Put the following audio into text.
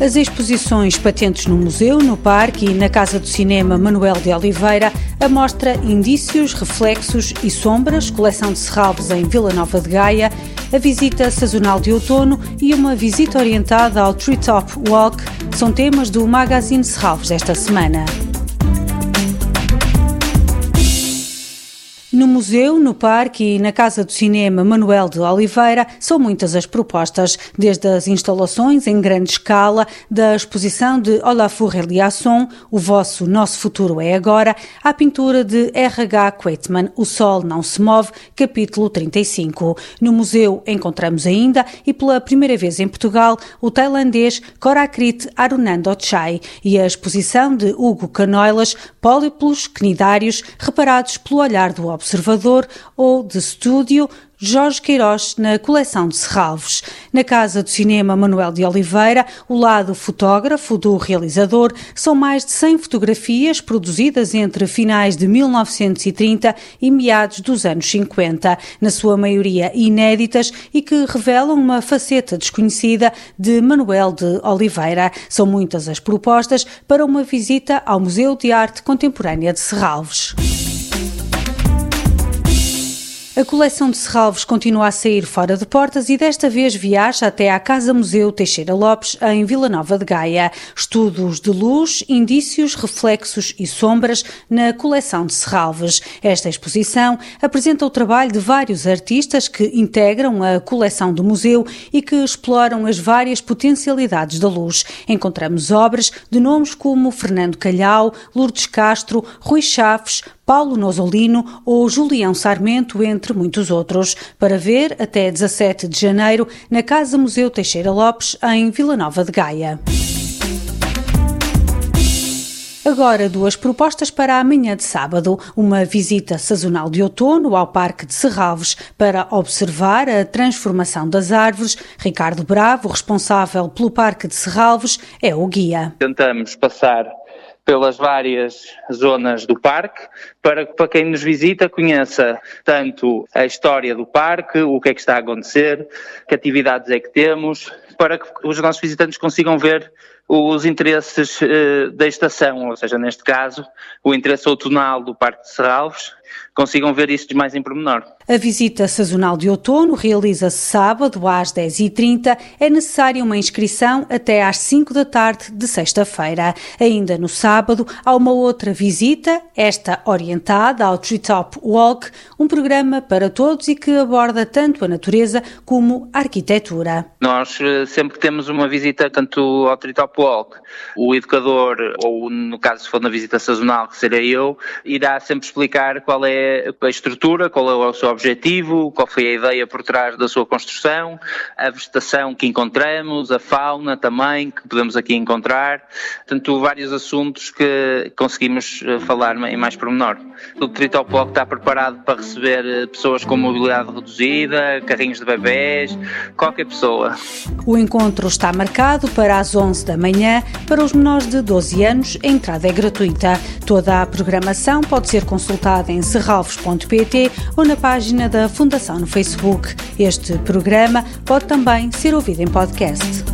As exposições patentes no museu, no parque e na Casa do Cinema Manuel de Oliveira, a mostra Indícios, Reflexos e Sombras, coleção de Serralves em Vila Nova de Gaia, a visita sazonal de outono e uma visita orientada ao Treetop Walk são temas do Magazine Serralves desta semana. No museu, no parque e na Casa do Cinema Manuel de Oliveira são muitas as propostas, desde as instalações em grande escala, da exposição de Olafur Eliasson, O Vosso Nosso Futuro é Agora, à pintura de R.H. Quaitman, O Sol Não Se Move, capítulo 35. No museu encontramos ainda, e pela primeira vez em Portugal, o tailandês Korakrit Arunandochai e a exposição de Hugo Canoilas, Póliplos Cnidários, reparados pelo olhar do observador observador ou de estúdio Jorge Queiroz na coleção de Serralves. Na Casa do Cinema Manuel de Oliveira, o lado fotógrafo do realizador, são mais de 100 fotografias produzidas entre finais de 1930 e meados dos anos 50, na sua maioria inéditas e que revelam uma faceta desconhecida de Manuel de Oliveira. São muitas as propostas para uma visita ao Museu de Arte Contemporânea de Serralves. A coleção de Serralves continua a sair fora de portas e desta vez viaja até à Casa Museu Teixeira Lopes, em Vila Nova de Gaia. Estudos de luz, indícios, reflexos e sombras na coleção de Serralves. Esta exposição apresenta o trabalho de vários artistas que integram a coleção do museu e que exploram as várias potencialidades da luz. Encontramos obras de nomes como Fernando Calhau, Lourdes Castro, Rui Chaves, Paulo Nosolino ou Julião Sarmento, entre muitos outros, para ver até 17 de janeiro na Casa Museu Teixeira Lopes, em Vila Nova de Gaia. Agora, duas propostas para amanhã de sábado. Uma visita sazonal de outono ao Parque de Serralves para observar a transformação das árvores. Ricardo Bravo, responsável pelo Parque de Serralves, é o guia. Tentamos passar pelas várias zonas do parque, para, para quem nos visita conheça tanto a história do parque, o que é que está a acontecer, que atividades é que temos, para que os nossos visitantes consigam ver os interesses uh, da estação, ou seja, neste caso, o interesse outonal do Parque de Serralves, consigam ver isso de mais em pormenor. A visita sazonal de outono realiza-se sábado às 10h30. É necessária uma inscrição até às 5 da tarde de sexta-feira. Ainda no sábado, há uma outra visita, esta orientada ao Treetop Walk, um programa para todos e que aborda tanto a natureza como a arquitetura. Nós sempre temos uma visita tanto ao Treetop Walk. O educador, ou no caso se for na visita sazonal, que serei eu, irá sempre explicar qual é a estrutura, qual é o seu objetivo, qual foi a ideia por trás da sua construção, a vegetação que encontramos, a fauna também que podemos aqui encontrar, portanto vários assuntos que conseguimos eh, falar em mais pormenor. O Tritopolco está preparado para receber eh, pessoas com mobilidade reduzida, carrinhos de bebés, qualquer pessoa. O encontro está marcado para as 11 da manhã. Para os menores de 12 anos, a entrada é gratuita. Toda a programação pode ser consultada em serralvos.pt ou na página página da Fundação no Facebook. Este programa pode também ser ouvido em podcast.